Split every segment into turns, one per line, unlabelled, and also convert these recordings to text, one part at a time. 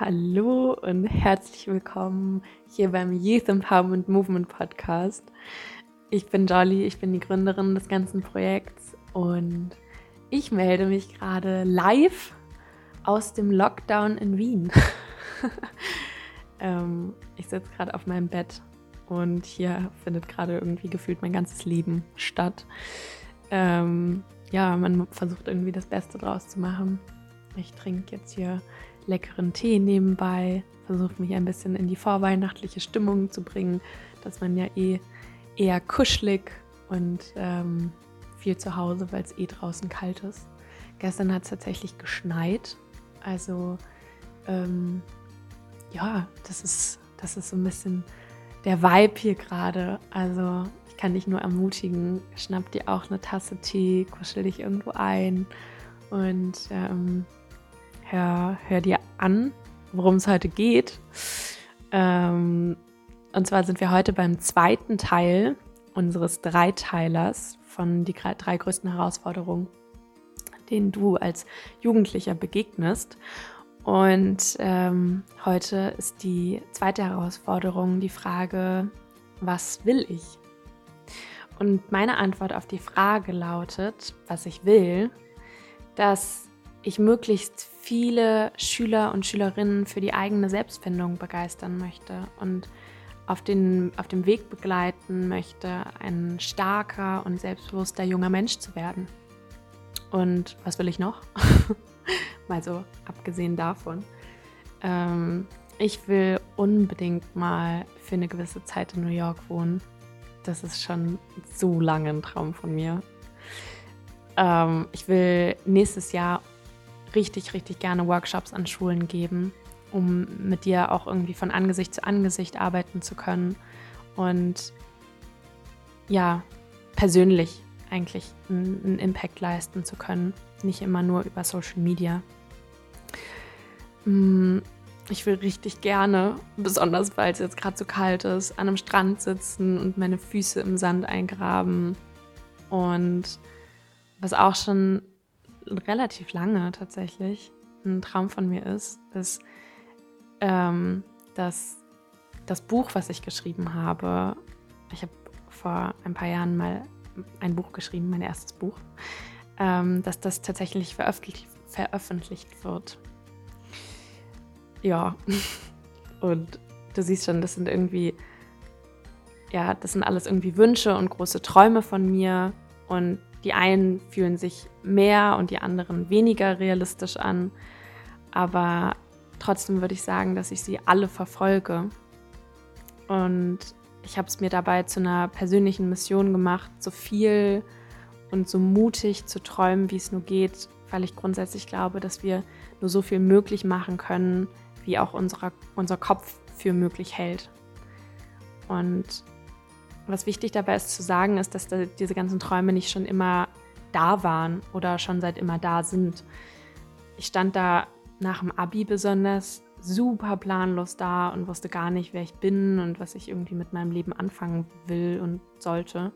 Hallo und herzlich willkommen hier beim Youth Empowerment Movement Podcast. Ich bin Jolly, ich bin die Gründerin des ganzen Projekts und ich melde mich gerade live aus dem Lockdown in Wien. ähm, ich sitze gerade auf meinem Bett und hier findet gerade irgendwie gefühlt mein ganzes Leben statt. Ähm, ja, man versucht irgendwie das Beste draus zu machen. Ich trinke jetzt hier leckeren Tee nebenbei, versuche mich ein bisschen in die vorweihnachtliche Stimmung zu bringen, dass man ja eh eher kuschelig und ähm, viel zu Hause, weil es eh draußen kalt ist. Gestern hat es tatsächlich geschneit. Also ähm, ja, das ist, das ist so ein bisschen der Vibe hier gerade. Also ich kann dich nur ermutigen, schnapp dir auch eine Tasse Tee, kuschel dich irgendwo ein und ähm, hör, hör dir an, worum es heute geht. Ähm, und zwar sind wir heute beim zweiten Teil unseres Dreiteilers von die drei größten Herausforderungen, denen du als Jugendlicher begegnest. Und ähm, heute ist die zweite Herausforderung die Frage, was will ich? Und meine Antwort auf die Frage lautet, was ich will, dass ich möglichst viele Schüler und Schülerinnen für die eigene Selbstfindung begeistern möchte und auf, den, auf dem Weg begleiten möchte, ein starker und selbstbewusster junger Mensch zu werden. Und was will ich noch? mal so abgesehen davon. Ähm, ich will unbedingt mal für eine gewisse Zeit in New York wohnen. Das ist schon so lange ein Traum von mir. Ähm, ich will nächstes Jahr richtig, richtig gerne Workshops an Schulen geben, um mit dir auch irgendwie von Angesicht zu Angesicht arbeiten zu können und ja, persönlich eigentlich einen Impact leisten zu können, nicht immer nur über Social Media. Mm, ich will richtig gerne, besonders weil es jetzt gerade so kalt ist, an einem Strand sitzen und meine Füße im Sand eingraben. Und was auch schon relativ lange tatsächlich ein Traum von mir ist, ist, ähm, dass das Buch, was ich geschrieben habe, ich habe vor ein paar Jahren mal ein Buch geschrieben, mein erstes Buch, ähm, dass das tatsächlich veröffentlicht, veröffentlicht wird. Ja, und du siehst schon, das sind irgendwie, ja, das sind alles irgendwie Wünsche und große Träume von mir und die einen fühlen sich mehr und die anderen weniger realistisch an. Aber trotzdem würde ich sagen, dass ich sie alle verfolge. Und ich habe es mir dabei zu einer persönlichen Mission gemacht, so viel und so mutig zu träumen, wie es nur geht, weil ich grundsätzlich glaube, dass wir nur so viel möglich machen können, wie auch unserer, unser Kopf für möglich hält. Und was wichtig dabei ist zu sagen, ist, dass da diese ganzen Träume nicht schon immer da waren oder schon seit immer da sind. Ich stand da nach dem Abi besonders super planlos da und wusste gar nicht, wer ich bin und was ich irgendwie mit meinem Leben anfangen will und sollte.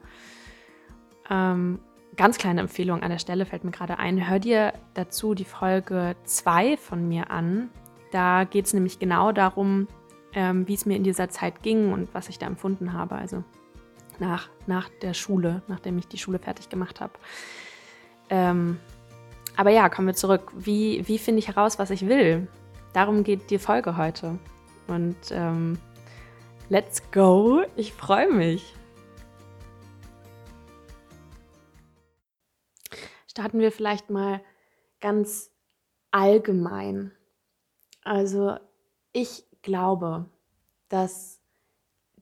Ähm, ganz kleine Empfehlung an der Stelle fällt mir gerade ein. Hör dir dazu die Folge 2 von mir an. Da geht es nämlich genau darum, ähm, wie es mir in dieser Zeit ging und was ich da empfunden habe. Also nach, nach der Schule, nachdem ich die Schule fertig gemacht habe. Ähm, aber ja, kommen wir zurück. Wie, wie finde ich heraus, was ich will? Darum geht die Folge heute. Und ähm, let's go. Ich freue mich. Starten wir vielleicht mal ganz allgemein. Also ich glaube, dass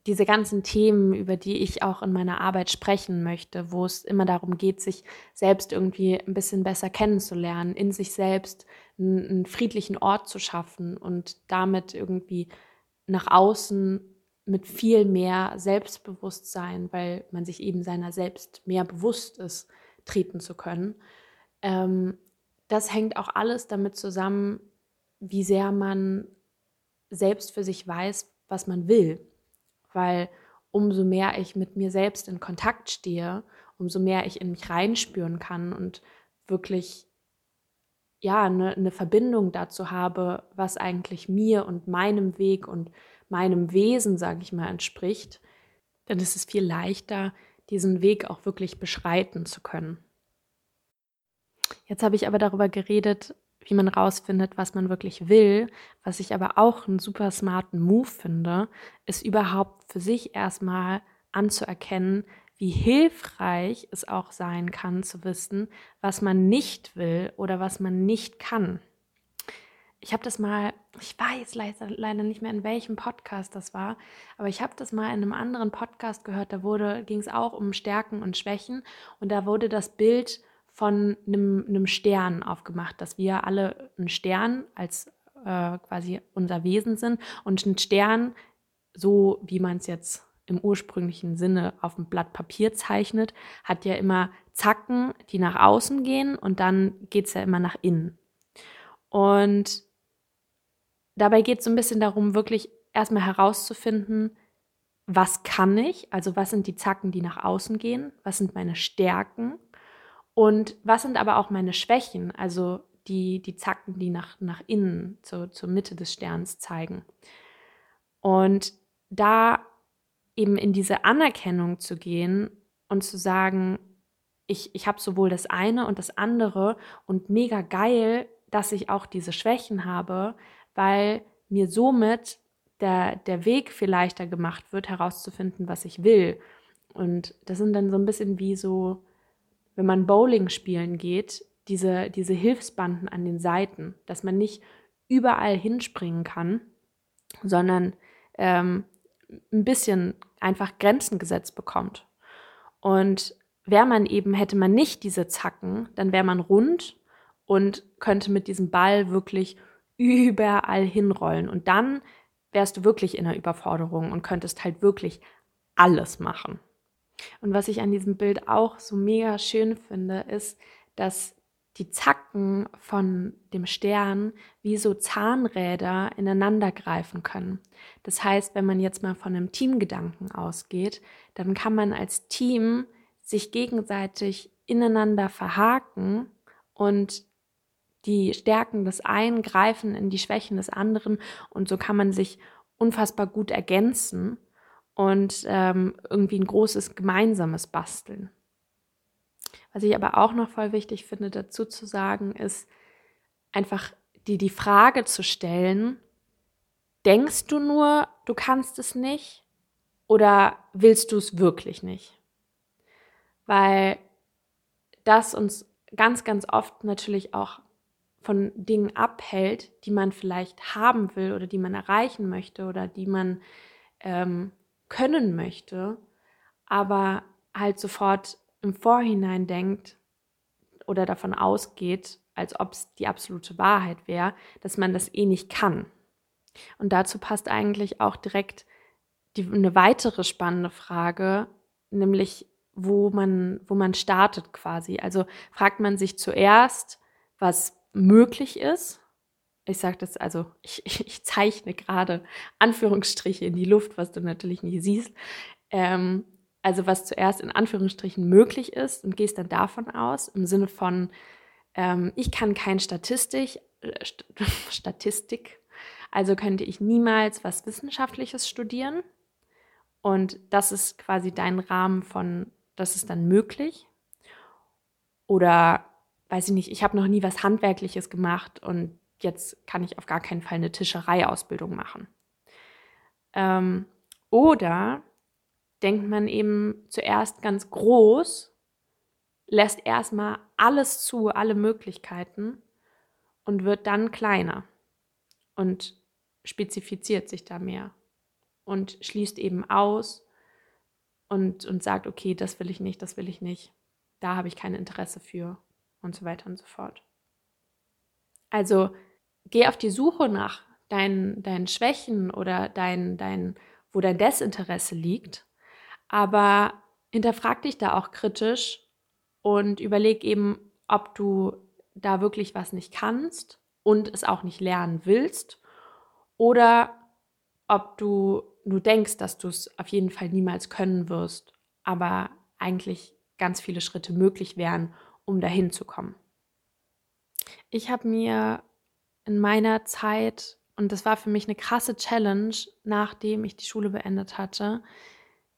diese ganzen Themen, über die ich auch in meiner Arbeit sprechen möchte, wo es immer darum geht, sich selbst irgendwie ein bisschen besser kennenzulernen, in sich selbst einen, einen friedlichen Ort zu schaffen und damit irgendwie nach außen mit viel mehr Selbstbewusstsein, weil man sich eben seiner selbst mehr bewusst ist, treten zu können. Ähm, das hängt auch alles damit zusammen, wie sehr man selbst für sich weiß, was man will weil umso mehr ich mit mir selbst in Kontakt stehe, umso mehr ich in mich reinspüren kann und wirklich ja eine, eine Verbindung dazu habe, was eigentlich mir und meinem Weg und meinem Wesen, sage ich mal, entspricht, dann ist es viel leichter, diesen Weg auch wirklich beschreiten zu können. Jetzt habe ich aber darüber geredet, wie man rausfindet, was man wirklich will. Was ich aber auch einen super smarten Move finde, ist überhaupt für sich erstmal anzuerkennen, wie hilfreich es auch sein kann zu wissen, was man nicht will oder was man nicht kann. Ich habe das mal, ich weiß leider, leider nicht mehr, in welchem Podcast das war, aber ich habe das mal in einem anderen Podcast gehört, da ging es auch um Stärken und Schwächen und da wurde das Bild von einem, einem Stern aufgemacht, dass wir alle ein Stern als äh, quasi unser Wesen sind und ein Stern, so wie man es jetzt im ursprünglichen Sinne auf dem Blatt Papier zeichnet, hat ja immer Zacken, die nach außen gehen und dann geht es ja immer nach innen. Und dabei geht es so ein bisschen darum, wirklich erstmal herauszufinden, was kann ich, also was sind die Zacken, die nach außen gehen, was sind meine Stärken und was sind aber auch meine Schwächen, also die, die Zacken, die nach, nach innen, zu, zur Mitte des Sterns zeigen. Und da eben in diese Anerkennung zu gehen und zu sagen, ich, ich habe sowohl das eine und das andere und mega geil, dass ich auch diese Schwächen habe, weil mir somit der, der Weg viel leichter gemacht wird, herauszufinden, was ich will. Und das sind dann so ein bisschen wie so wenn man Bowling spielen geht, diese, diese Hilfsbanden an den Seiten, dass man nicht überall hinspringen kann, sondern ähm, ein bisschen einfach Grenzen gesetzt bekommt. Und wäre man eben, hätte man nicht diese Zacken, dann wäre man rund und könnte mit diesem Ball wirklich überall hinrollen. Und dann wärst du wirklich in der Überforderung und könntest halt wirklich alles machen. Und was ich an diesem Bild auch so mega schön finde, ist, dass die Zacken von dem Stern wie so Zahnräder ineinander greifen können. Das heißt, wenn man jetzt mal von einem Teamgedanken ausgeht, dann kann man als Team sich gegenseitig ineinander verhaken und die Stärken des einen greifen in die Schwächen des anderen und so kann man sich unfassbar gut ergänzen und ähm, irgendwie ein großes gemeinsames Basteln. Was ich aber auch noch voll wichtig finde, dazu zu sagen, ist einfach dir die Frage zu stellen, denkst du nur, du kannst es nicht oder willst du es wirklich nicht? Weil das uns ganz, ganz oft natürlich auch von Dingen abhält, die man vielleicht haben will oder die man erreichen möchte oder die man ähm, können möchte, aber halt sofort im Vorhinein denkt oder davon ausgeht, als ob es die absolute Wahrheit wäre, dass man das eh nicht kann. Und dazu passt eigentlich auch direkt die, eine weitere spannende Frage, nämlich wo man, wo man startet quasi. Also fragt man sich zuerst, was möglich ist ich sage das, also ich, ich, zeichne gerade Anführungsstriche in die Luft, was du natürlich nicht siehst. Ähm, also was zuerst in Anführungsstrichen möglich ist und gehst dann davon aus, im Sinne von, ähm, ich kann kein Statistik, äh, St Statistik, also könnte ich niemals was Wissenschaftliches studieren. Und das ist quasi dein Rahmen von, das ist dann möglich. Oder weiß ich nicht, ich habe noch nie was Handwerkliches gemacht und jetzt kann ich auf gar keinen Fall eine Tischereiausbildung machen. Ähm, oder denkt man eben zuerst ganz groß, lässt erstmal alles zu, alle Möglichkeiten und wird dann kleiner und spezifiziert sich da mehr und schließt eben aus und, und sagt, okay, das will ich nicht, das will ich nicht, da habe ich kein Interesse für und so weiter und so fort. Also geh auf die Suche nach deinen, deinen Schwächen oder dein, dein, wo dein Desinteresse liegt, aber hinterfrag dich da auch kritisch und überleg eben, ob du da wirklich was nicht kannst und es auch nicht lernen willst oder ob du nur denkst, dass du es auf jeden Fall niemals können wirst, aber eigentlich ganz viele Schritte möglich wären, um dahin zu kommen. Ich habe mir in meiner Zeit, und das war für mich eine krasse Challenge, nachdem ich die Schule beendet hatte,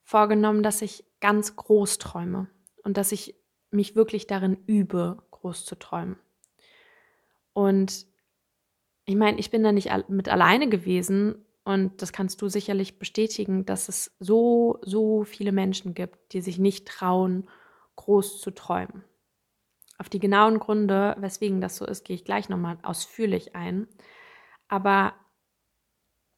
vorgenommen, dass ich ganz groß träume und dass ich mich wirklich darin übe, groß zu träumen. Und ich meine, ich bin da nicht mit alleine gewesen und das kannst du sicherlich bestätigen, dass es so, so viele Menschen gibt, die sich nicht trauen, groß zu träumen. Auf die genauen Gründe, weswegen das so ist, gehe ich gleich nochmal ausführlich ein. Aber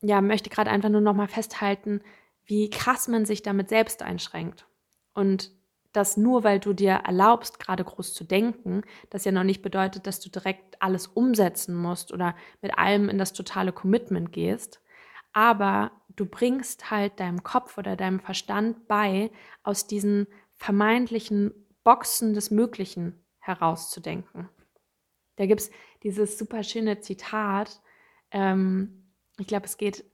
ja, möchte gerade einfach nur nochmal festhalten, wie krass man sich damit selbst einschränkt. Und dass nur weil du dir erlaubst, gerade groß zu denken, das ja noch nicht bedeutet, dass du direkt alles umsetzen musst oder mit allem in das totale Commitment gehst. Aber du bringst halt deinem Kopf oder deinem Verstand bei, aus diesen vermeintlichen Boxen des Möglichen herauszudenken. Da gibt es dieses super schöne Zitat. Ähm, ich glaube, es geht,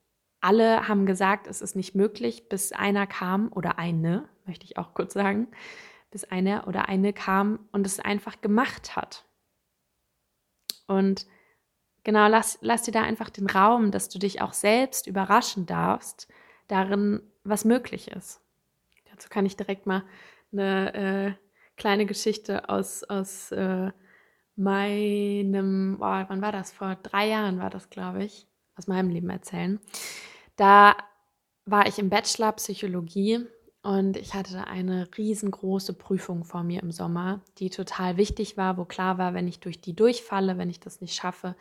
alle haben gesagt, es ist nicht möglich, bis einer kam oder eine, möchte ich auch kurz sagen, bis einer oder eine kam und es einfach gemacht hat. Und genau, lass, lass dir da einfach den Raum, dass du dich auch selbst überraschen darfst, darin, was möglich ist. Dazu kann ich direkt mal eine äh, kleine Geschichte aus, aus äh, meinem, oh, wann war das? Vor drei Jahren war das, glaube ich, aus meinem Leben erzählen. Da war ich im Bachelor Psychologie und ich hatte eine riesengroße Prüfung vor mir im Sommer, die total wichtig war, wo klar war, wenn ich durch die durchfalle, wenn ich das nicht schaffe,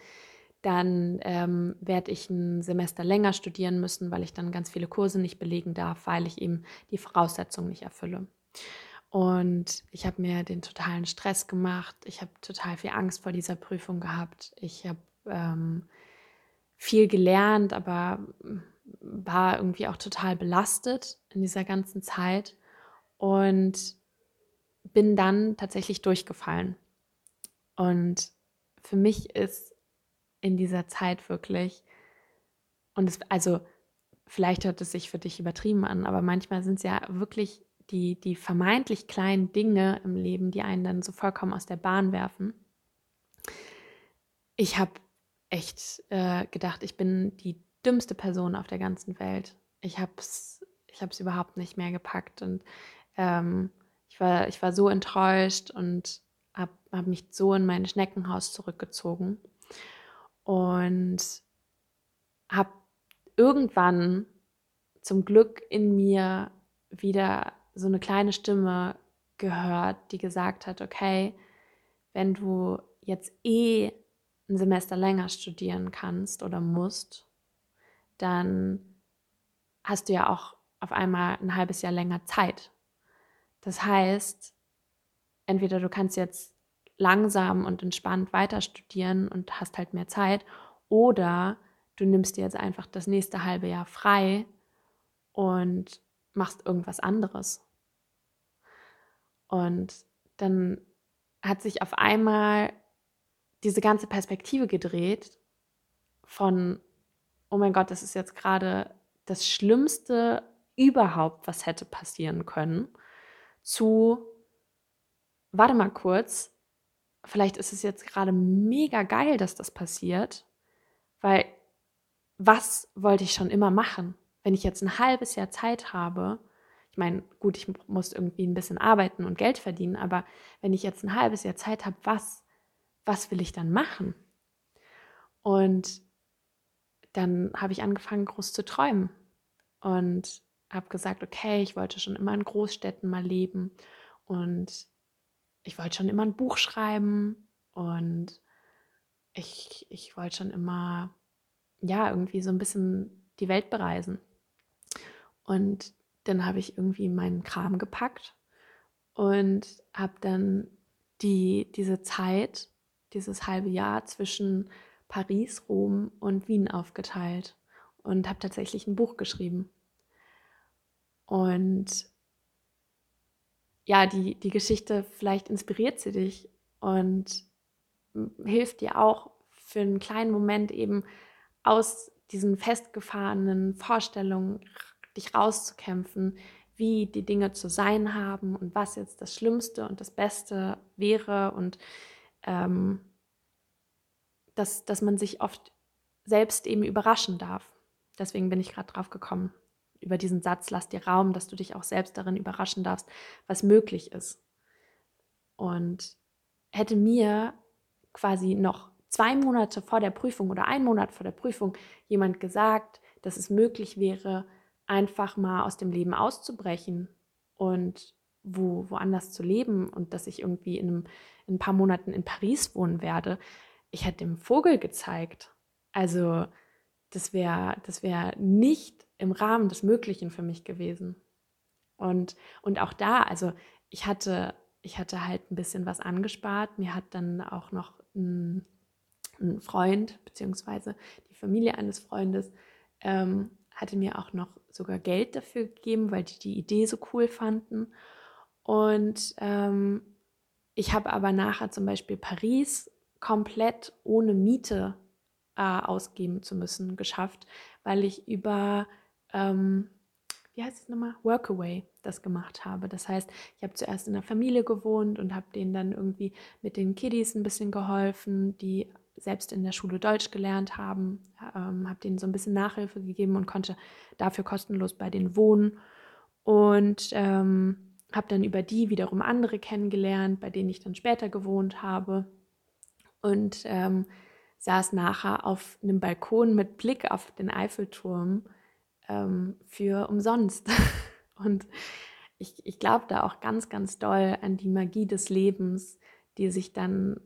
dann ähm, werde ich ein Semester länger studieren müssen, weil ich dann ganz viele Kurse nicht belegen darf, weil ich eben die Voraussetzungen nicht erfülle. Und ich habe mir den totalen Stress gemacht. Ich habe total viel Angst vor dieser Prüfung gehabt. Ich habe ähm, viel gelernt, aber war irgendwie auch total belastet in dieser ganzen Zeit und bin dann tatsächlich durchgefallen. Und für mich ist in dieser Zeit wirklich, und es, also vielleicht hört es sich für dich übertrieben an, aber manchmal sind es ja wirklich die, die vermeintlich kleinen Dinge im Leben, die einen dann so vollkommen aus der Bahn werfen. Ich habe echt äh, gedacht, ich bin die dümmste Person auf der ganzen Welt. Ich habe es ich hab's überhaupt nicht mehr gepackt und ähm, ich, war, ich war so enttäuscht und habe hab mich so in mein Schneckenhaus zurückgezogen und habe irgendwann zum Glück in mir wieder so eine kleine Stimme gehört, die gesagt hat, okay, wenn du jetzt eh ein Semester länger studieren kannst oder musst, dann hast du ja auch auf einmal ein halbes Jahr länger Zeit. Das heißt, entweder du kannst jetzt langsam und entspannt weiter studieren und hast halt mehr Zeit, oder du nimmst dir jetzt einfach das nächste halbe Jahr frei und machst irgendwas anderes. Und dann hat sich auf einmal diese ganze Perspektive gedreht von, oh mein Gott, das ist jetzt gerade das Schlimmste überhaupt, was hätte passieren können, zu, warte mal kurz, vielleicht ist es jetzt gerade mega geil, dass das passiert, weil was wollte ich schon immer machen? Wenn ich jetzt ein halbes Jahr Zeit habe, ich meine, gut, ich muss irgendwie ein bisschen arbeiten und Geld verdienen, aber wenn ich jetzt ein halbes Jahr Zeit habe, was, was will ich dann machen? Und dann habe ich angefangen, groß zu träumen und habe gesagt, okay, ich wollte schon immer in Großstädten mal leben und ich wollte schon immer ein Buch schreiben und ich, ich wollte schon immer, ja, irgendwie so ein bisschen die Welt bereisen. Und dann habe ich irgendwie meinen Kram gepackt und habe dann die, diese Zeit, dieses halbe Jahr zwischen Paris, Rom und Wien aufgeteilt und habe tatsächlich ein Buch geschrieben. Und ja, die, die Geschichte, vielleicht inspiriert sie dich und hilft dir auch für einen kleinen Moment eben aus diesen festgefahrenen Vorstellungen dich rauszukämpfen, wie die Dinge zu sein haben und was jetzt das Schlimmste und das Beste wäre und ähm, dass, dass man sich oft selbst eben überraschen darf. Deswegen bin ich gerade drauf gekommen, über diesen Satz, lass dir Raum, dass du dich auch selbst darin überraschen darfst, was möglich ist. Und hätte mir quasi noch zwei Monate vor der Prüfung oder ein Monat vor der Prüfung jemand gesagt, dass es möglich wäre, einfach mal aus dem Leben auszubrechen und wo, woanders zu leben und dass ich irgendwie in, einem, in ein paar Monaten in Paris wohnen werde, ich hätte dem Vogel gezeigt. Also das wäre das wär nicht im Rahmen des Möglichen für mich gewesen. Und, und auch da, also ich hatte, ich hatte halt ein bisschen was angespart. Mir hat dann auch noch ein, ein Freund, beziehungsweise die Familie eines Freundes, ähm, hatte mir auch noch sogar Geld dafür gegeben, weil die die Idee so cool fanden. Und ähm, ich habe aber nachher zum Beispiel Paris komplett ohne Miete äh, ausgeben zu müssen geschafft, weil ich über, ähm, wie heißt es nochmal, Workaway das gemacht habe. Das heißt, ich habe zuerst in der Familie gewohnt und habe denen dann irgendwie mit den Kiddies ein bisschen geholfen, die selbst in der Schule Deutsch gelernt haben, ähm, habe denen so ein bisschen Nachhilfe gegeben und konnte dafür kostenlos bei denen wohnen und ähm, habe dann über die wiederum andere kennengelernt, bei denen ich dann später gewohnt habe und ähm, saß nachher auf einem Balkon mit Blick auf den Eiffelturm ähm, für umsonst. Und ich, ich glaube da auch ganz, ganz doll an die Magie des Lebens, die sich dann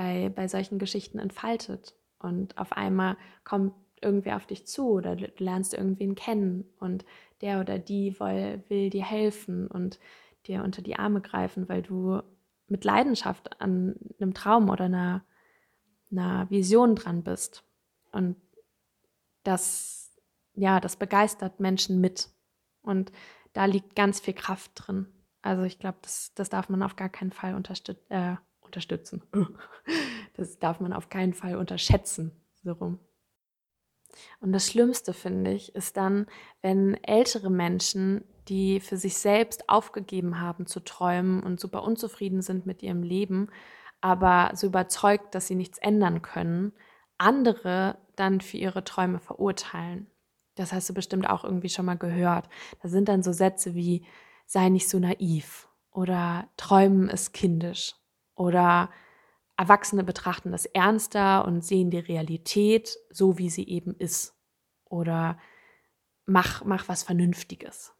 bei, bei solchen Geschichten entfaltet. Und auf einmal kommt irgendwer auf dich zu oder du lernst irgendwen kennen und der oder die will, will dir helfen und dir unter die Arme greifen, weil du mit Leidenschaft an einem Traum oder einer, einer Vision dran bist. Und das, ja, das begeistert Menschen mit. Und da liegt ganz viel Kraft drin. Also ich glaube, das, das darf man auf gar keinen Fall unterstüt äh, unterstützen. Das darf man auf keinen Fall unterschätzen. So rum. Und das Schlimmste, finde ich, ist dann, wenn ältere Menschen, die für sich selbst aufgegeben haben zu träumen und super unzufrieden sind mit ihrem Leben, aber so überzeugt, dass sie nichts ändern können, andere dann für ihre Träume verurteilen. Das hast du bestimmt auch irgendwie schon mal gehört. Da sind dann so Sätze wie sei nicht so naiv oder träumen ist kindisch oder Erwachsene betrachten das ernster und sehen die Realität so, wie sie eben ist oder mach, mach was Vernünftiges.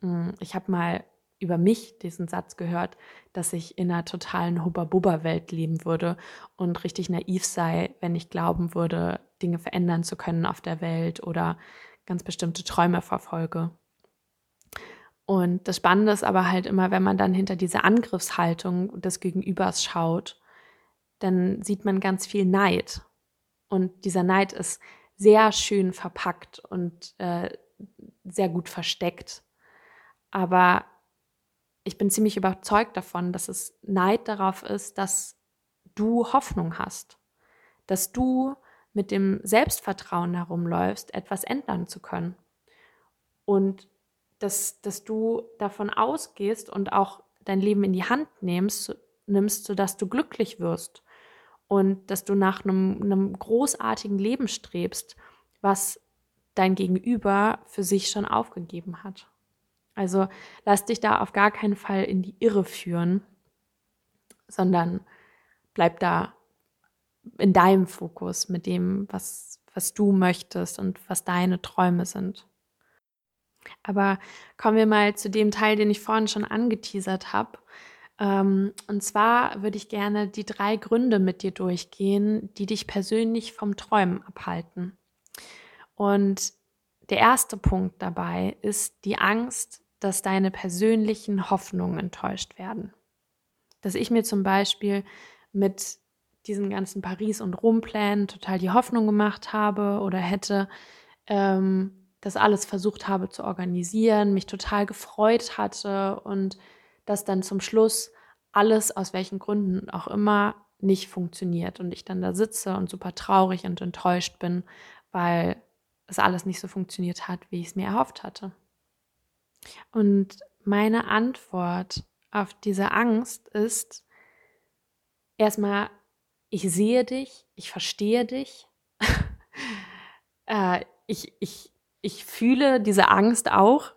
Hm, ich habe mal über mich diesen Satz gehört, dass ich in einer totalen Hubba-Bubba-Welt leben würde und richtig naiv sei, wenn ich glauben würde, Dinge verändern zu können auf der Welt oder ganz bestimmte Träume verfolge. Und das Spannende ist aber halt immer, wenn man dann hinter diese Angriffshaltung des Gegenübers schaut, dann sieht man ganz viel Neid. Und dieser Neid ist sehr schön verpackt und äh, sehr gut versteckt. Aber ich bin ziemlich überzeugt davon, dass es Neid darauf ist, dass du Hoffnung hast, dass du mit dem Selbstvertrauen herumläufst, etwas ändern zu können. Und dass, dass du davon ausgehst und auch dein Leben in die Hand nimmst, nimmst, sodass du glücklich wirst und dass du nach einem, einem großartigen Leben strebst, was dein Gegenüber für sich schon aufgegeben hat. Also lass dich da auf gar keinen Fall in die Irre führen, sondern bleib da in deinem Fokus mit dem, was, was du möchtest und was deine Träume sind. Aber kommen wir mal zu dem Teil, den ich vorhin schon angeteasert habe. Ähm, und zwar würde ich gerne die drei Gründe mit dir durchgehen, die dich persönlich vom Träumen abhalten. Und der erste Punkt dabei ist die Angst, dass deine persönlichen Hoffnungen enttäuscht werden. Dass ich mir zum Beispiel mit diesen ganzen Paris- und Rom-Plänen total die Hoffnung gemacht habe oder hätte, ähm, das alles versucht habe zu organisieren, mich total gefreut hatte und dass dann zum Schluss alles, aus welchen Gründen auch immer, nicht funktioniert und ich dann da sitze und super traurig und enttäuscht bin, weil es alles nicht so funktioniert hat, wie ich es mir erhofft hatte. Und meine Antwort auf diese Angst ist erstmal ich sehe dich, ich verstehe dich, äh, ich, ich, ich fühle diese Angst auch.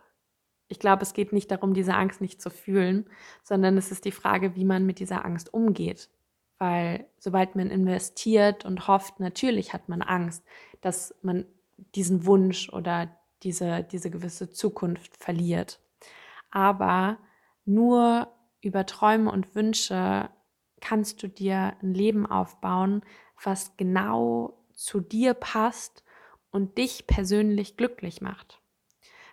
Ich glaube, es geht nicht darum, diese Angst nicht zu fühlen, sondern es ist die Frage, wie man mit dieser Angst umgeht. Weil sobald man investiert und hofft, natürlich hat man Angst, dass man diesen Wunsch oder diese, diese gewisse Zukunft verliert. Aber nur über Träume und Wünsche kannst du dir ein Leben aufbauen, was genau zu dir passt und dich persönlich glücklich macht.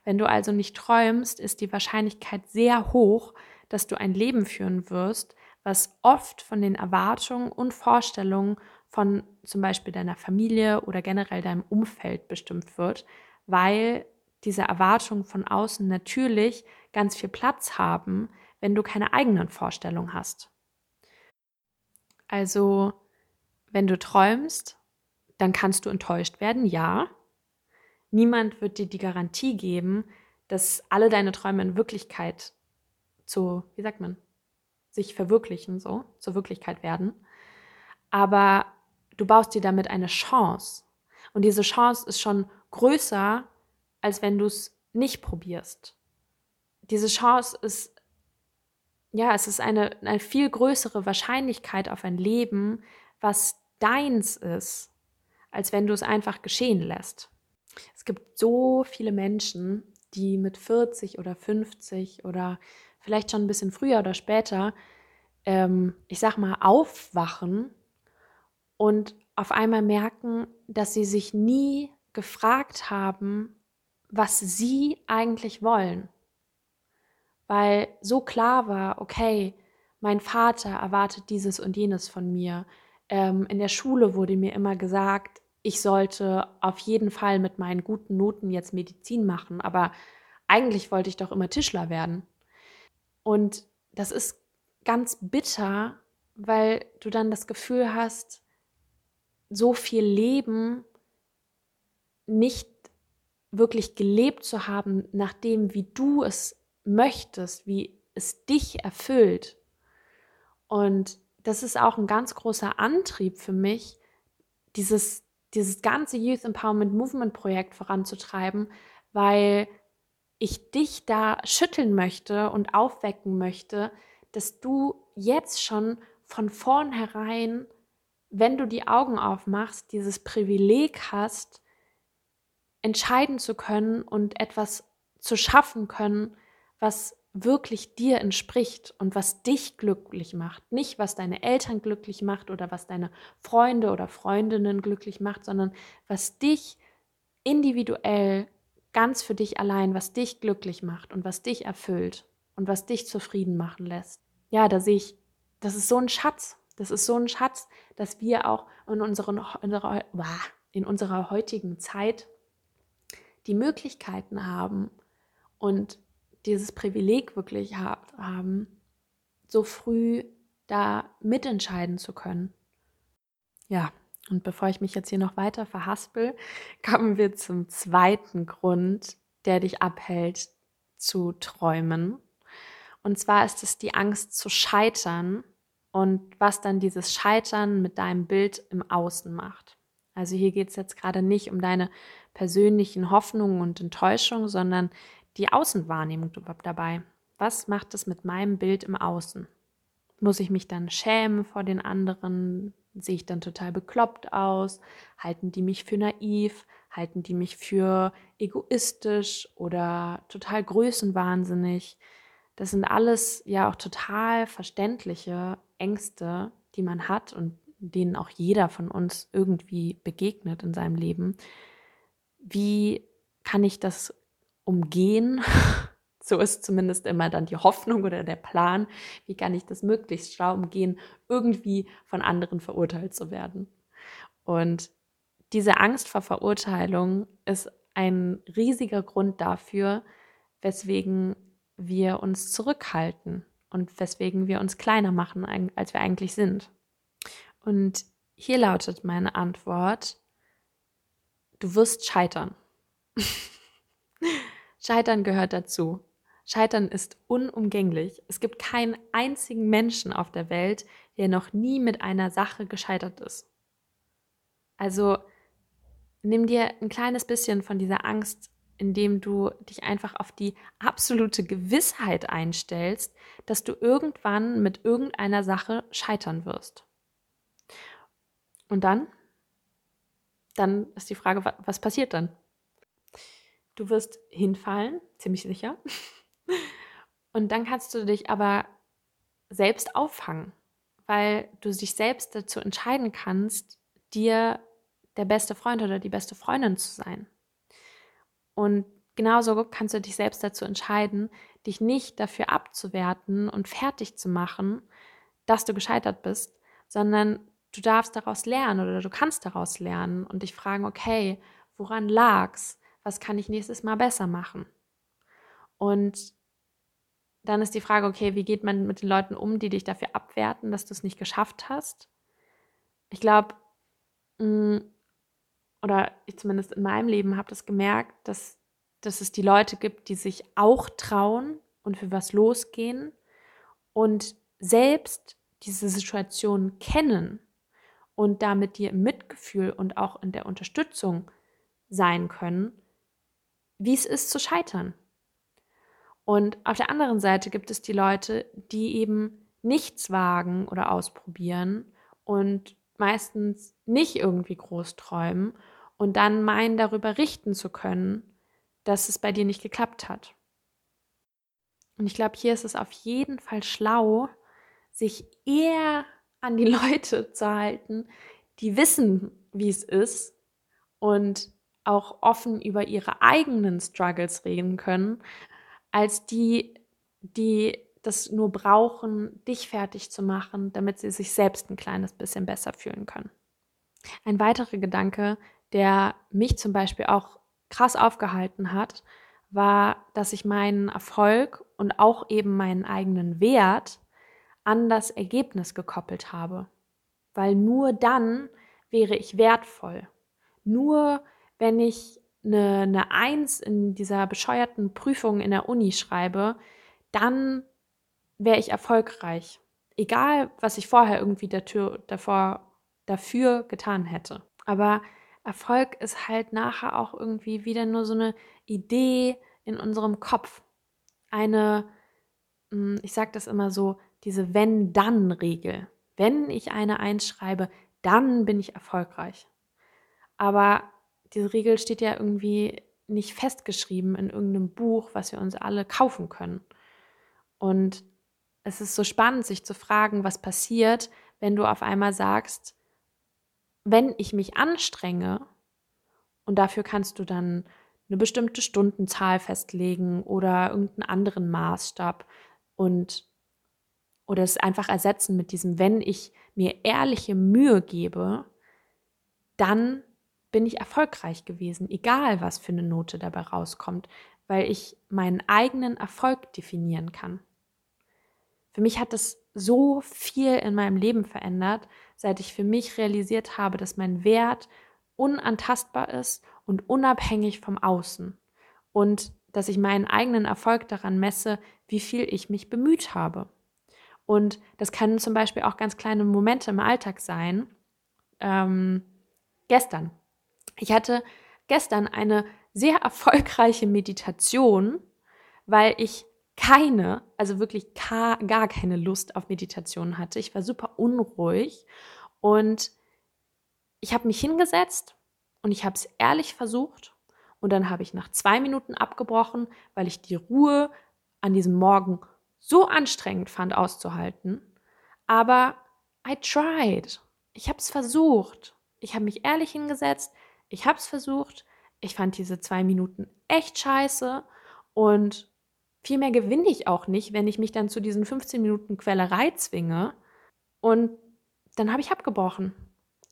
Wenn du also nicht träumst, ist die Wahrscheinlichkeit sehr hoch, dass du ein Leben führen wirst, was oft von den Erwartungen und Vorstellungen von zum Beispiel deiner Familie oder generell deinem Umfeld bestimmt wird, weil diese Erwartungen von außen natürlich ganz viel Platz haben, wenn du keine eigenen Vorstellungen hast. Also, wenn du träumst, dann kannst du enttäuscht werden, ja. Niemand wird dir die Garantie geben, dass alle deine Träume in Wirklichkeit zu, wie sagt man, sich verwirklichen, so, zur Wirklichkeit werden. Aber du baust dir damit eine Chance. Und diese Chance ist schon größer, als wenn du es nicht probierst. Diese Chance ist ja, es ist eine, eine viel größere Wahrscheinlichkeit auf ein Leben, was deins ist, als wenn du es einfach geschehen lässt. Es gibt so viele Menschen, die mit 40 oder 50 oder vielleicht schon ein bisschen früher oder später, ähm, ich sag mal, aufwachen und auf einmal merken, dass sie sich nie gefragt haben, was sie eigentlich wollen weil so klar war, okay, mein Vater erwartet dieses und jenes von mir. Ähm, in der Schule wurde mir immer gesagt, ich sollte auf jeden Fall mit meinen guten Noten jetzt Medizin machen, aber eigentlich wollte ich doch immer Tischler werden. Und das ist ganz bitter, weil du dann das Gefühl hast, so viel Leben nicht wirklich gelebt zu haben, nach dem, wie du es möchtest, wie es dich erfüllt. Und das ist auch ein ganz großer Antrieb für mich, dieses, dieses ganze Youth Empowerment Movement Projekt voranzutreiben, weil ich dich da schütteln möchte und aufwecken möchte, dass du jetzt schon von vornherein, wenn du die Augen aufmachst, dieses Privileg hast, entscheiden zu können und etwas zu schaffen können, was wirklich dir entspricht und was dich glücklich macht. Nicht, was deine Eltern glücklich macht oder was deine Freunde oder Freundinnen glücklich macht, sondern was dich individuell ganz für dich allein, was dich glücklich macht und was dich erfüllt und was dich zufrieden machen lässt. Ja, da sehe ich, das ist so ein Schatz. Das ist so ein Schatz, dass wir auch in, unseren, in unserer heutigen Zeit die Möglichkeiten haben und dieses Privileg wirklich haben, so früh da mitentscheiden zu können. Ja, und bevor ich mich jetzt hier noch weiter verhaspel, kommen wir zum zweiten Grund, der dich abhält zu träumen. Und zwar ist es die Angst zu scheitern und was dann dieses Scheitern mit deinem Bild im Außen macht. Also hier geht es jetzt gerade nicht um deine persönlichen Hoffnungen und Enttäuschungen, sondern die Außenwahrnehmung dabei. Was macht es mit meinem Bild im Außen? Muss ich mich dann schämen vor den anderen? Sehe ich dann total bekloppt aus? Halten die mich für naiv? Halten die mich für egoistisch oder total größenwahnsinnig? Das sind alles ja auch total verständliche Ängste, die man hat und denen auch jeder von uns irgendwie begegnet in seinem Leben. Wie kann ich das umgehen. So ist zumindest immer dann die Hoffnung oder der Plan, wie kann ich das möglichst schlau umgehen, irgendwie von anderen verurteilt zu werden. Und diese Angst vor Verurteilung ist ein riesiger Grund dafür, weswegen wir uns zurückhalten und weswegen wir uns kleiner machen, als wir eigentlich sind. Und hier lautet meine Antwort, du wirst scheitern. Scheitern gehört dazu. Scheitern ist unumgänglich. Es gibt keinen einzigen Menschen auf der Welt, der noch nie mit einer Sache gescheitert ist. Also nimm dir ein kleines bisschen von dieser Angst, indem du dich einfach auf die absolute Gewissheit einstellst, dass du irgendwann mit irgendeiner Sache scheitern wirst. Und dann? Dann ist die Frage, was passiert dann? Du wirst hinfallen, ziemlich sicher. Und dann kannst du dich aber selbst auffangen, weil du dich selbst dazu entscheiden kannst, dir der beste Freund oder die beste Freundin zu sein. Und genauso kannst du dich selbst dazu entscheiden, dich nicht dafür abzuwerten und fertig zu machen, dass du gescheitert bist, sondern du darfst daraus lernen oder du kannst daraus lernen und dich fragen, okay, woran lag's? Was kann ich nächstes Mal besser machen? Und dann ist die Frage, okay, wie geht man mit den Leuten um, die dich dafür abwerten, dass du es nicht geschafft hast? Ich glaube, mm, oder ich zumindest in meinem Leben habe das gemerkt, dass, dass es die Leute gibt, die sich auch trauen und für was losgehen und selbst diese Situation kennen und damit dir im Mitgefühl und auch in der Unterstützung sein können, wie es ist zu scheitern. Und auf der anderen Seite gibt es die Leute, die eben nichts wagen oder ausprobieren und meistens nicht irgendwie groß träumen und dann meinen, darüber richten zu können, dass es bei dir nicht geklappt hat. Und ich glaube, hier ist es auf jeden Fall schlau, sich eher an die Leute zu halten, die wissen, wie es ist und auch offen über ihre eigenen Struggles reden können, als die, die das nur brauchen, dich fertig zu machen, damit sie sich selbst ein kleines bisschen besser fühlen können. Ein weiterer Gedanke, der mich zum Beispiel auch krass aufgehalten hat, war, dass ich meinen Erfolg und auch eben meinen eigenen Wert an das Ergebnis gekoppelt habe. Weil nur dann wäre ich wertvoll. Nur wenn ich eine, eine Eins in dieser bescheuerten Prüfung in der Uni schreibe, dann wäre ich erfolgreich. Egal, was ich vorher irgendwie dafür, davor, dafür getan hätte. Aber Erfolg ist halt nachher auch irgendwie wieder nur so eine Idee in unserem Kopf. Eine, hm, ich sage das immer so, diese Wenn-Dann-Regel. Wenn ich eine einschreibe, dann bin ich erfolgreich. Aber diese Regel steht ja irgendwie nicht festgeschrieben in irgendeinem Buch, was wir uns alle kaufen können. Und es ist so spannend, sich zu fragen, was passiert, wenn du auf einmal sagst, wenn ich mich anstrenge, und dafür kannst du dann eine bestimmte Stundenzahl festlegen oder irgendeinen anderen Maßstab und oder es einfach ersetzen mit diesem, wenn ich mir ehrliche Mühe gebe, dann bin ich erfolgreich gewesen, egal was für eine Note dabei rauskommt, weil ich meinen eigenen Erfolg definieren kann. Für mich hat das so viel in meinem Leben verändert, seit ich für mich realisiert habe, dass mein Wert unantastbar ist und unabhängig vom Außen und dass ich meinen eigenen Erfolg daran messe, wie viel ich mich bemüht habe. Und das können zum Beispiel auch ganz kleine Momente im Alltag sein. Ähm, gestern ich hatte gestern eine sehr erfolgreiche Meditation, weil ich keine, also wirklich gar keine Lust auf Meditation hatte. Ich war super unruhig und ich habe mich hingesetzt und ich habe es ehrlich versucht und dann habe ich nach zwei Minuten abgebrochen, weil ich die Ruhe an diesem Morgen so anstrengend fand auszuhalten. Aber I tried. Ich habe es versucht. Ich habe mich ehrlich hingesetzt, ich habe es versucht. Ich fand diese zwei Minuten echt scheiße und viel mehr gewinne ich auch nicht, wenn ich mich dann zu diesen 15 Minuten Quellerei zwinge. Und dann habe ich abgebrochen.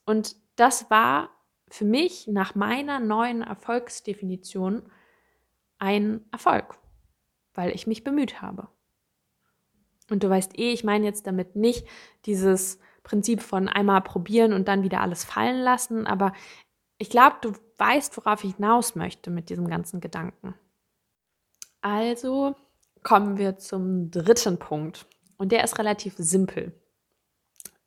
Und das war für mich nach meiner neuen Erfolgsdefinition ein Erfolg, weil ich mich bemüht habe. Und du weißt eh, ich meine jetzt damit nicht dieses Prinzip von einmal probieren und dann wieder alles fallen lassen, aber ich glaube, du weißt, worauf ich hinaus möchte mit diesem ganzen Gedanken. Also kommen wir zum dritten Punkt. Und der ist relativ simpel.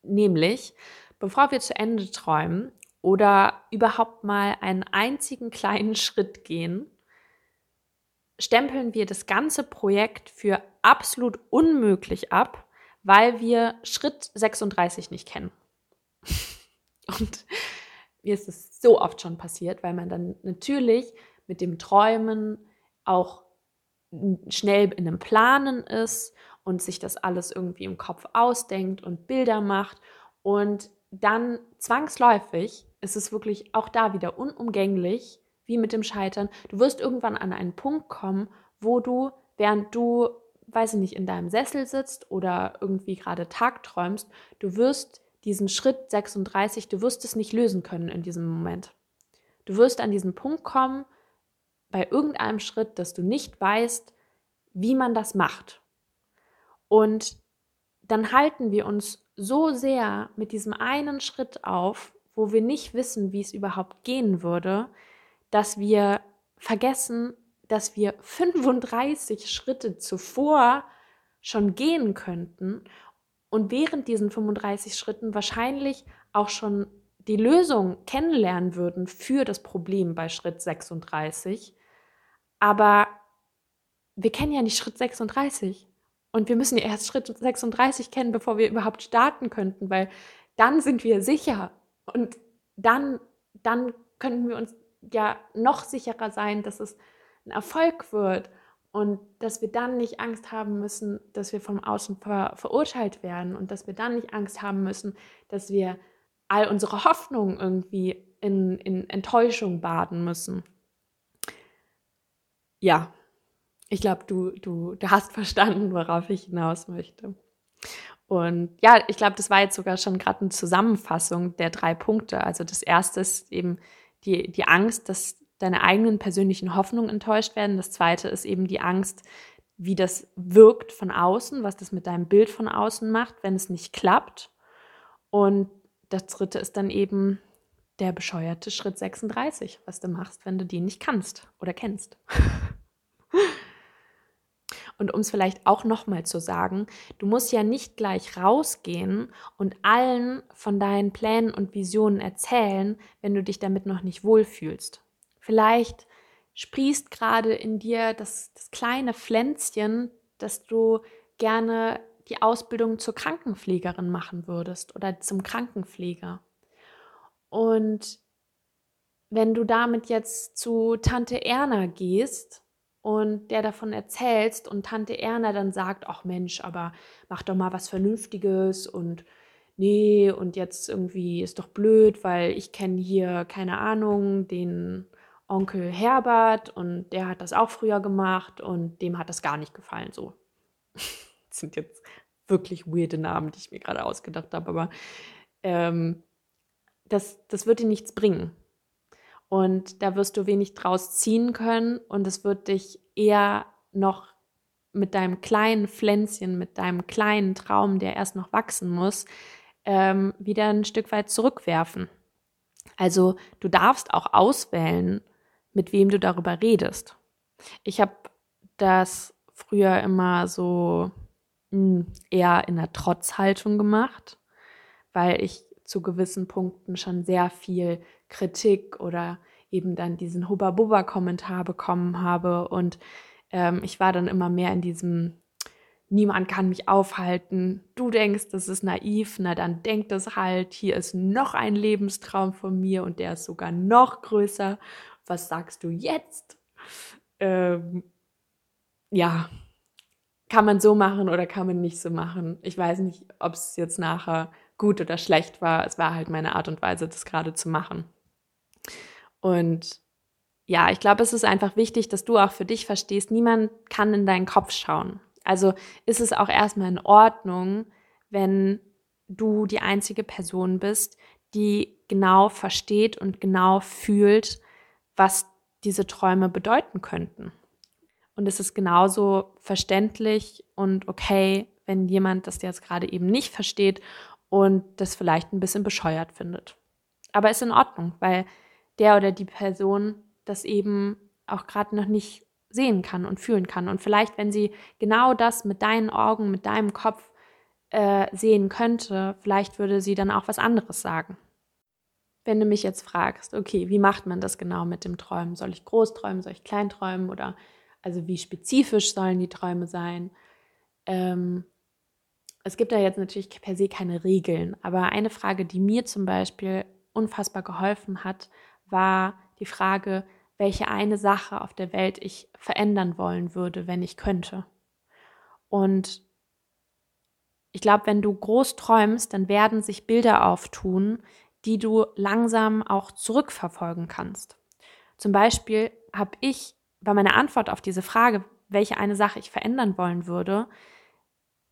Nämlich, bevor wir zu Ende träumen oder überhaupt mal einen einzigen kleinen Schritt gehen, stempeln wir das ganze Projekt für absolut unmöglich ab, weil wir Schritt 36 nicht kennen. Und mir ist es so oft schon passiert, weil man dann natürlich mit dem Träumen auch schnell in einem Planen ist und sich das alles irgendwie im Kopf ausdenkt und Bilder macht. Und dann zwangsläufig ist es wirklich auch da wieder unumgänglich, wie mit dem Scheitern. Du wirst irgendwann an einen Punkt kommen, wo du, während du, weiß ich nicht, in deinem Sessel sitzt oder irgendwie gerade tagträumst, du wirst diesen Schritt 36, du wirst es nicht lösen können in diesem Moment. Du wirst an diesen Punkt kommen, bei irgendeinem Schritt, dass du nicht weißt, wie man das macht. Und dann halten wir uns so sehr mit diesem einen Schritt auf, wo wir nicht wissen, wie es überhaupt gehen würde, dass wir vergessen, dass wir 35 Schritte zuvor schon gehen könnten und während diesen 35 Schritten wahrscheinlich auch schon die Lösung kennenlernen würden für das Problem bei Schritt 36. Aber wir kennen ja nicht Schritt 36. Und wir müssen ja erst Schritt 36 kennen, bevor wir überhaupt starten könnten, weil dann sind wir sicher. Und dann, dann könnten wir uns ja noch sicherer sein, dass es ein Erfolg wird und dass wir dann nicht Angst haben müssen, dass wir vom Außen ver verurteilt werden und dass wir dann nicht Angst haben müssen, dass wir all unsere Hoffnungen irgendwie in, in Enttäuschung baden müssen. Ja, ich glaube, du, du, du hast verstanden, worauf ich hinaus möchte. Und ja, ich glaube, das war jetzt sogar schon gerade eine Zusammenfassung der drei Punkte. Also das erste ist eben die, die Angst, dass deine eigenen persönlichen Hoffnungen enttäuscht werden. Das zweite ist eben die Angst, wie das wirkt von außen, was das mit deinem Bild von außen macht, wenn es nicht klappt. Und das dritte ist dann eben der bescheuerte Schritt 36, was du machst, wenn du den nicht kannst oder kennst. Und um es vielleicht auch nochmal zu sagen, du musst ja nicht gleich rausgehen und allen von deinen Plänen und Visionen erzählen, wenn du dich damit noch nicht wohlfühlst. Vielleicht sprießt gerade in dir das, das kleine Pflänzchen, dass du gerne die Ausbildung zur Krankenpflegerin machen würdest oder zum Krankenpfleger. Und wenn du damit jetzt zu Tante Erna gehst und der davon erzählst und Tante Erna dann sagt, ach Mensch, aber mach doch mal was Vernünftiges und nee, und jetzt irgendwie ist doch blöd, weil ich kenne hier, keine Ahnung, den Onkel Herbert und der hat das auch früher gemacht und dem hat das gar nicht gefallen so. das sind jetzt wirklich weirde Namen, die ich mir gerade ausgedacht habe, aber ähm, das, das wird dir nichts bringen. Und da wirst du wenig draus ziehen können und es wird dich eher noch mit deinem kleinen Pflänzchen, mit deinem kleinen Traum, der erst noch wachsen muss, ähm, wieder ein Stück weit zurückwerfen. Also du darfst auch auswählen, mit wem du darüber redest. Ich habe das früher immer so mh, hm, eher in der Trotzhaltung gemacht, weil ich zu gewissen Punkten schon sehr viel Kritik oder eben dann diesen Hubba-Bubba-Kommentar bekommen habe. Und ähm, ich war dann immer mehr in diesem, niemand kann mich aufhalten. Du denkst, das ist naiv, na dann denk das halt. Hier ist noch ein Lebenstraum von mir und der ist sogar noch größer. Was sagst du jetzt? Ähm, ja, kann man so machen oder kann man nicht so machen. Ich weiß nicht, ob es jetzt nachher gut oder schlecht war. Es war halt meine Art und Weise, das gerade zu machen. Und ja, ich glaube, es ist einfach wichtig, dass du auch für dich verstehst, niemand kann in deinen Kopf schauen. Also ist es auch erstmal in Ordnung, wenn du die einzige Person bist, die genau versteht und genau fühlt, was diese Träume bedeuten könnten. Und es ist genauso verständlich und okay, wenn jemand das jetzt gerade eben nicht versteht und das vielleicht ein bisschen bescheuert findet. Aber ist in Ordnung, weil der oder die Person das eben auch gerade noch nicht sehen kann und fühlen kann. Und vielleicht, wenn sie genau das mit deinen Augen, mit deinem Kopf äh, sehen könnte, vielleicht würde sie dann auch was anderes sagen. Wenn du mich jetzt fragst, okay, wie macht man das genau mit dem Träumen? Soll ich groß träumen, soll ich klein träumen oder also wie spezifisch sollen die Träume sein? Ähm, es gibt da jetzt natürlich per se keine Regeln, aber eine Frage, die mir zum Beispiel unfassbar geholfen hat, war die Frage, welche eine Sache auf der Welt ich verändern wollen würde, wenn ich könnte. Und ich glaube, wenn du groß träumst, dann werden sich Bilder auftun, die du langsam auch zurückverfolgen kannst. Zum Beispiel habe ich bei meiner Antwort auf diese Frage, welche eine Sache ich verändern wollen würde,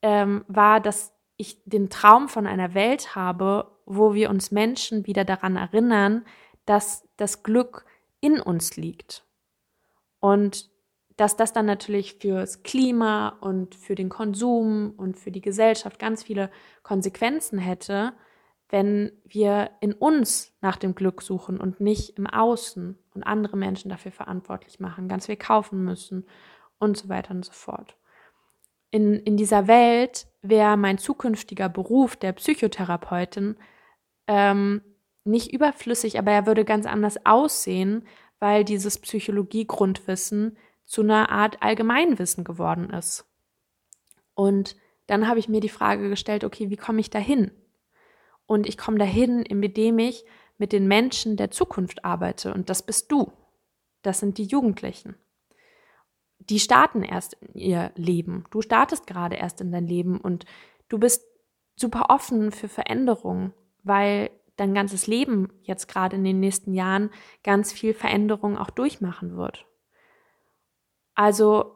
ähm, war, dass ich den Traum von einer Welt habe, wo wir uns Menschen wieder daran erinnern, dass das Glück in uns liegt. Und dass das dann natürlich fürs Klima und für den Konsum und für die Gesellschaft ganz viele Konsequenzen hätte, wenn wir in uns nach dem Glück suchen und nicht im Außen und andere Menschen dafür verantwortlich machen, ganz viel kaufen müssen und so weiter und so fort. In, in dieser Welt wäre mein zukünftiger Beruf der Psychotherapeutin ähm, nicht überflüssig, aber er würde ganz anders aussehen, weil dieses Psychologie-Grundwissen zu einer Art Allgemeinwissen geworden ist. Und dann habe ich mir die Frage gestellt, okay, wie komme ich dahin? Und ich komme dahin, indem ich mit den Menschen der Zukunft arbeite. Und das bist du. Das sind die Jugendlichen. Die starten erst in ihr Leben. Du startest gerade erst in dein Leben und du bist super offen für Veränderungen, weil dein ganzes Leben jetzt gerade in den nächsten Jahren ganz viel Veränderung auch durchmachen wird. Also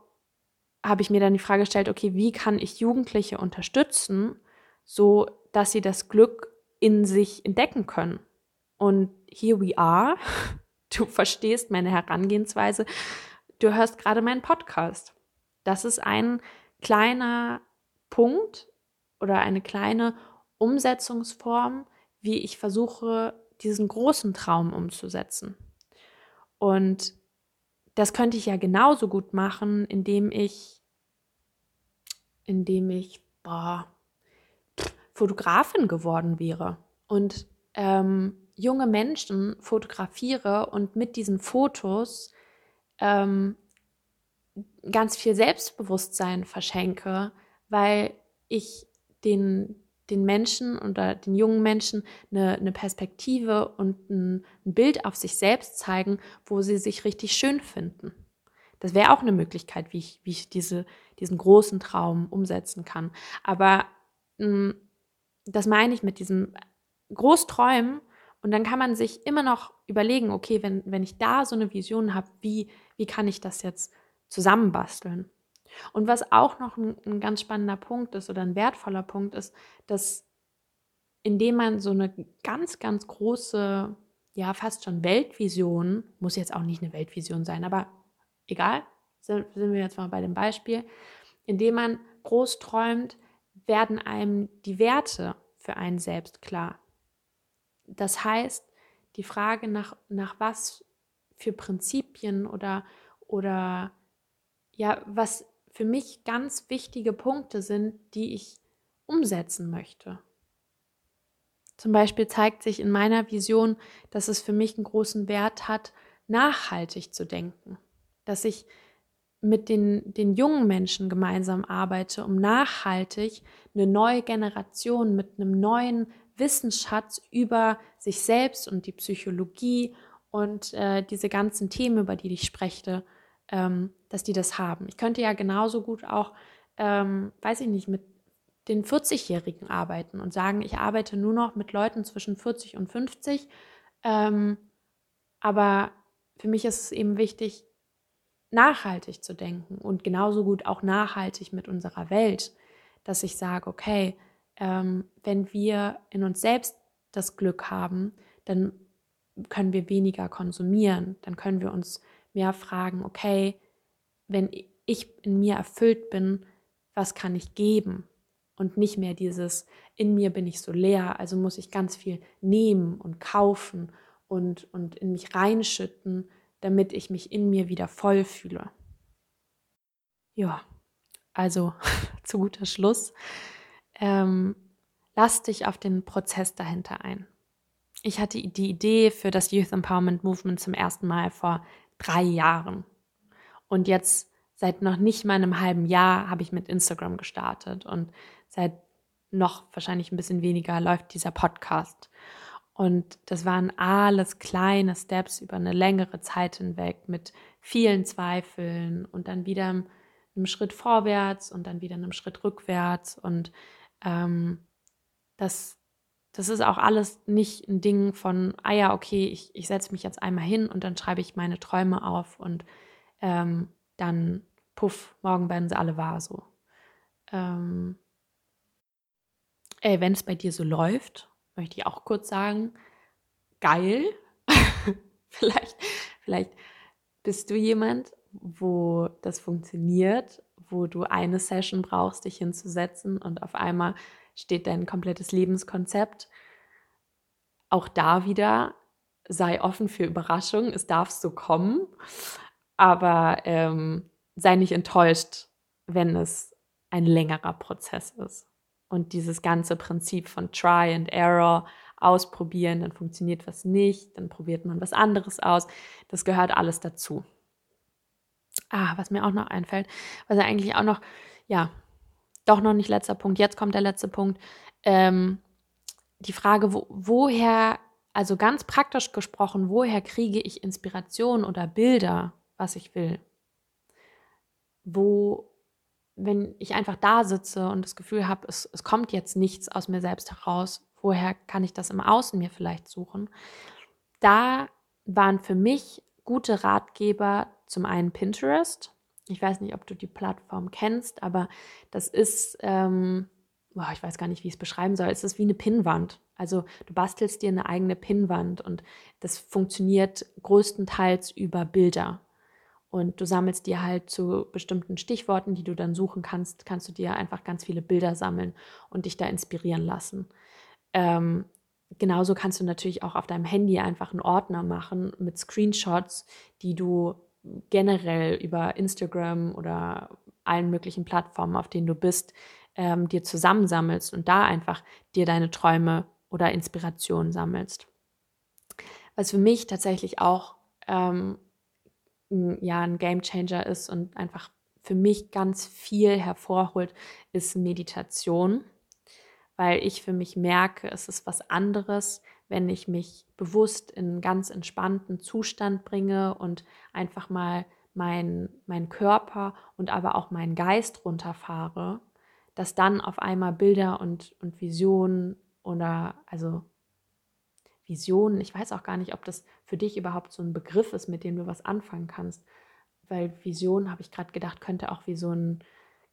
habe ich mir dann die Frage gestellt, okay, wie kann ich Jugendliche unterstützen, so dass sie das Glück in sich entdecken können. Und here we are. Du verstehst meine Herangehensweise. Du hörst gerade meinen Podcast. Das ist ein kleiner Punkt oder eine kleine Umsetzungsform, wie ich versuche, diesen großen Traum umzusetzen. Und das könnte ich ja genauso gut machen, indem ich, indem ich, boah, Fotografin geworden wäre und ähm, junge Menschen fotografiere und mit diesen Fotos ähm, ganz viel Selbstbewusstsein verschenke, weil ich den, den Menschen oder den jungen Menschen eine, eine Perspektive und ein, ein Bild auf sich selbst zeigen, wo sie sich richtig schön finden. Das wäre auch eine Möglichkeit, wie ich, wie ich diese, diesen großen Traum umsetzen kann. Aber mh, hm, das meine ich mit diesem Großträumen. Und dann kann man sich immer noch überlegen, okay, wenn, wenn ich da so eine Vision habe, wie, wie kann ich das jetzt zusammenbasteln? Und was auch noch ein, ein ganz spannender Punkt ist oder ein wertvoller Punkt ist, dass indem man so eine ganz, ganz große, ja, fast schon Weltvision, muss jetzt auch nicht eine Weltvision sein, aber egal, sind, sind wir jetzt mal bei dem Beispiel, indem man groß träumt, werden einem die Werte für einen selbst klar. Das heißt, die Frage nach, nach was für Prinzipien oder, oder ja, was für mich ganz wichtige Punkte sind, die ich umsetzen möchte. Zum Beispiel zeigt sich in meiner Vision, dass es für mich einen großen Wert hat, nachhaltig zu denken. Dass ich mit den, den jungen Menschen gemeinsam arbeite, um nachhaltig eine neue Generation mit einem neuen Wissensschatz über sich selbst und die Psychologie und äh, diese ganzen Themen, über die ich spreche, ähm, dass die das haben. Ich könnte ja genauso gut auch, ähm, weiß ich nicht, mit den 40-Jährigen arbeiten und sagen, ich arbeite nur noch mit Leuten zwischen 40 und 50. Ähm, aber für mich ist es eben wichtig, nachhaltig zu denken und genauso gut auch nachhaltig mit unserer Welt, dass ich sage, okay, ähm, wenn wir in uns selbst das Glück haben, dann können wir weniger konsumieren, dann können wir uns mehr fragen, okay, wenn ich in mir erfüllt bin, was kann ich geben? Und nicht mehr dieses, in mir bin ich so leer, also muss ich ganz viel nehmen und kaufen und, und in mich reinschütten, damit ich mich in mir wieder voll fühle. ja, also zu guter Schluss, ähm, lass dich auf den Prozess dahinter ein. Ich hatte die Idee für das Youth Empowerment Movement zum ersten Mal vor drei Jahren. Und jetzt seit noch nicht mal einem halben Jahr habe ich mit Instagram gestartet und seit noch wahrscheinlich ein bisschen weniger läuft dieser Podcast. Und das waren alles kleine Steps über eine längere Zeit hinweg mit vielen Zweifeln und dann wieder einem Schritt vorwärts und dann wieder einem Schritt rückwärts. Und ähm, das, das ist auch alles nicht ein Ding von, ah ja, okay, ich, ich setze mich jetzt einmal hin und dann schreibe ich meine Träume auf und ähm, dann, puff, morgen werden sie alle wahr so. Ähm, ey, wenn es bei dir so läuft, möchte ich auch kurz sagen, geil. vielleicht, vielleicht bist du jemand, wo das funktioniert, wo du eine Session brauchst, dich hinzusetzen und auf einmal steht dein komplettes Lebenskonzept. Auch da wieder sei offen für Überraschungen, es darf so kommen, aber ähm, sei nicht enttäuscht, wenn es ein längerer Prozess ist. Und dieses ganze Prinzip von Try and Error, ausprobieren, dann funktioniert was nicht, dann probiert man was anderes aus. Das gehört alles dazu. Ah, was mir auch noch einfällt, was eigentlich auch noch, ja, doch noch nicht letzter Punkt, jetzt kommt der letzte Punkt. Ähm, die Frage, wo, woher, also ganz praktisch gesprochen, woher kriege ich Inspiration oder Bilder, was ich will? Wo wenn ich einfach da sitze und das Gefühl habe, es, es kommt jetzt nichts aus mir selbst heraus, woher kann ich das im Außen mir vielleicht suchen? Da waren für mich gute Ratgeber zum einen Pinterest. Ich weiß nicht, ob du die Plattform kennst, aber das ist, ähm, boah, ich weiß gar nicht, wie ich es beschreiben soll. Es ist wie eine Pinnwand. Also du bastelst dir eine eigene Pinnwand und das funktioniert größtenteils über Bilder. Und du sammelst dir halt zu bestimmten Stichworten, die du dann suchen kannst, kannst du dir einfach ganz viele Bilder sammeln und dich da inspirieren lassen. Ähm, genauso kannst du natürlich auch auf deinem Handy einfach einen Ordner machen mit Screenshots, die du generell über Instagram oder allen möglichen Plattformen, auf denen du bist, ähm, dir zusammensammelst und da einfach dir deine Träume oder Inspirationen sammelst. Was für mich tatsächlich auch ähm, ja ein Game Changer ist und einfach für mich ganz viel hervorholt, ist Meditation, weil ich für mich merke, es ist was anderes, wenn ich mich bewusst in einen ganz entspannten Zustand bringe und einfach mal meinen mein Körper und aber auch meinen Geist runterfahre, dass dann auf einmal Bilder und, und Visionen oder also Visionen, ich weiß auch gar nicht, ob das für dich überhaupt so ein Begriff ist, mit dem du was anfangen kannst. Weil Vision, habe ich gerade gedacht, könnte auch wie so ein,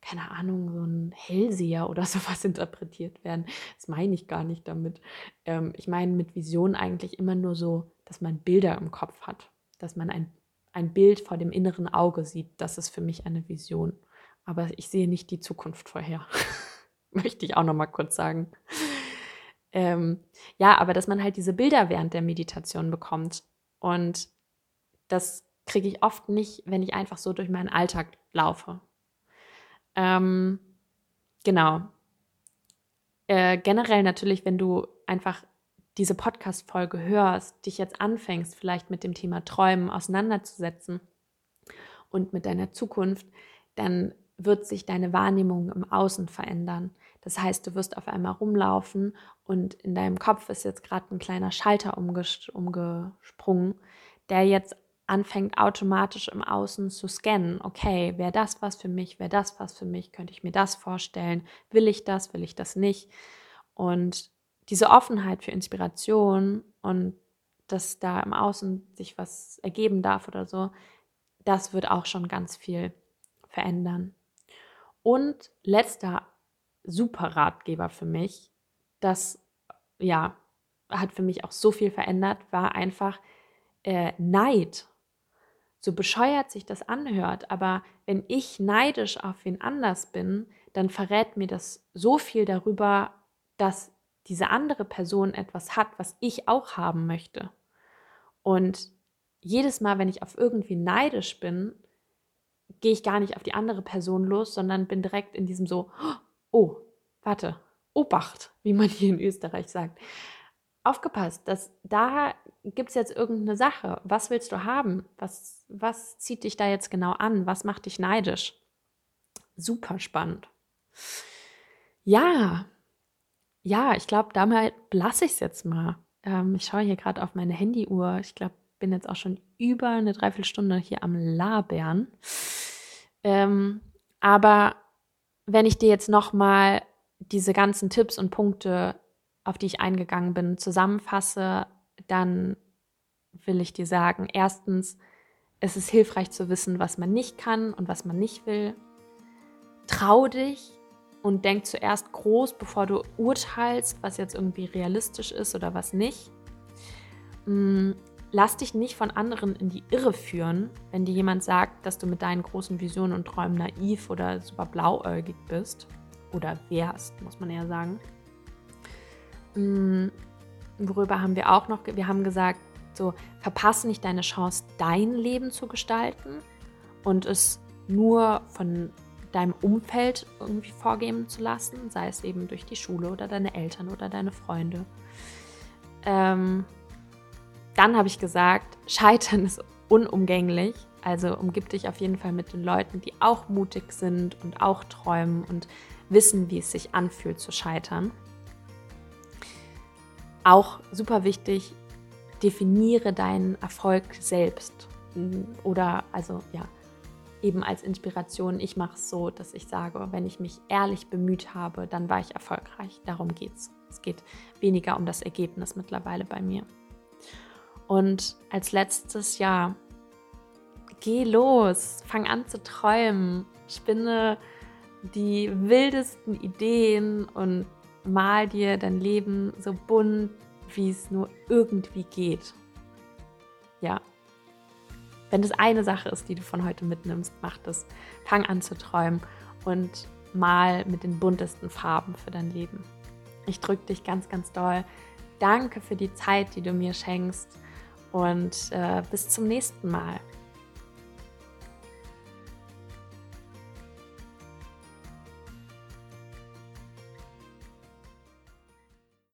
keine Ahnung, so ein Hellseher oder sowas interpretiert werden. Das meine ich gar nicht damit. Ähm, ich meine mit Vision eigentlich immer nur so, dass man Bilder im Kopf hat, dass man ein, ein Bild vor dem inneren Auge sieht. Das ist für mich eine Vision. Aber ich sehe nicht die Zukunft vorher. Möchte ich auch noch mal kurz sagen. Ähm, ja, aber dass man halt diese Bilder während der Meditation bekommt. Und das kriege ich oft nicht, wenn ich einfach so durch meinen Alltag laufe. Ähm, genau. Äh, generell natürlich, wenn du einfach diese Podcast-Folge hörst, dich jetzt anfängst, vielleicht mit dem Thema Träumen auseinanderzusetzen und mit deiner Zukunft, dann wird sich deine Wahrnehmung im Außen verändern. Das heißt, du wirst auf einmal rumlaufen und in deinem Kopf ist jetzt gerade ein kleiner Schalter umgesprungen, der jetzt anfängt automatisch im Außen zu scannen. Okay, wäre das was für mich? Wäre das was für mich? Könnte ich mir das vorstellen? Will ich das? Will ich das nicht? Und diese Offenheit für Inspiration und dass da im Außen sich was ergeben darf oder so, das wird auch schon ganz viel verändern. Und letzter super Ratgeber für mich, das ja hat für mich auch so viel verändert, war einfach äh, Neid. So bescheuert sich das anhört, aber wenn ich neidisch auf wen anders bin, dann verrät mir das so viel darüber, dass diese andere Person etwas hat, was ich auch haben möchte. Und jedes Mal, wenn ich auf irgendwie neidisch bin, gehe ich gar nicht auf die andere Person los, sondern bin direkt in diesem so, warte, Obacht, wie man hier in Österreich sagt. Aufgepasst, dass da gibt es jetzt irgendeine Sache. Was willst du haben? Was, was zieht dich da jetzt genau an? Was macht dich neidisch? Super spannend. Ja, ja, ich glaube, damit lasse ich es jetzt mal. Ähm, ich schaue hier gerade auf meine Handyuhr. Ich glaube, bin jetzt auch schon über eine Dreiviertelstunde hier am Labern. Ähm, aber wenn ich dir jetzt nochmal diese ganzen Tipps und Punkte, auf die ich eingegangen bin, zusammenfasse, dann will ich dir sagen, erstens, es ist hilfreich zu wissen, was man nicht kann und was man nicht will. Trau dich und denk zuerst groß, bevor du urteilst, was jetzt irgendwie realistisch ist oder was nicht. Lass dich nicht von anderen in die Irre führen, wenn dir jemand sagt, dass du mit deinen großen Visionen und Träumen naiv oder super blauäugig bist. Oder wärst, muss man eher sagen. Mm, worüber haben wir auch noch, wir haben gesagt, so verpasse nicht deine Chance, dein Leben zu gestalten und es nur von deinem Umfeld irgendwie vorgeben zu lassen, sei es eben durch die Schule oder deine Eltern oder deine Freunde. Ähm, dann habe ich gesagt, Scheitern ist unumgänglich. Also umgib dich auf jeden Fall mit den Leuten, die auch mutig sind und auch träumen und wissen, wie es sich anfühlt zu scheitern. Auch super wichtig, definiere deinen Erfolg selbst. Oder also ja, eben als Inspiration. Ich mache es so, dass ich sage, wenn ich mich ehrlich bemüht habe, dann war ich erfolgreich. Darum geht es. Es geht weniger um das Ergebnis mittlerweile bei mir. Und als letztes Jahr, geh los, fang an zu träumen, spinne die wildesten Ideen und mal dir dein Leben so bunt, wie es nur irgendwie geht. Ja. Wenn das eine Sache ist, die du von heute mitnimmst, mach das. Fang an zu träumen und mal mit den buntesten Farben für dein Leben. Ich drücke dich ganz, ganz doll. Danke für die Zeit, die du mir schenkst und äh, bis zum nächsten Mal.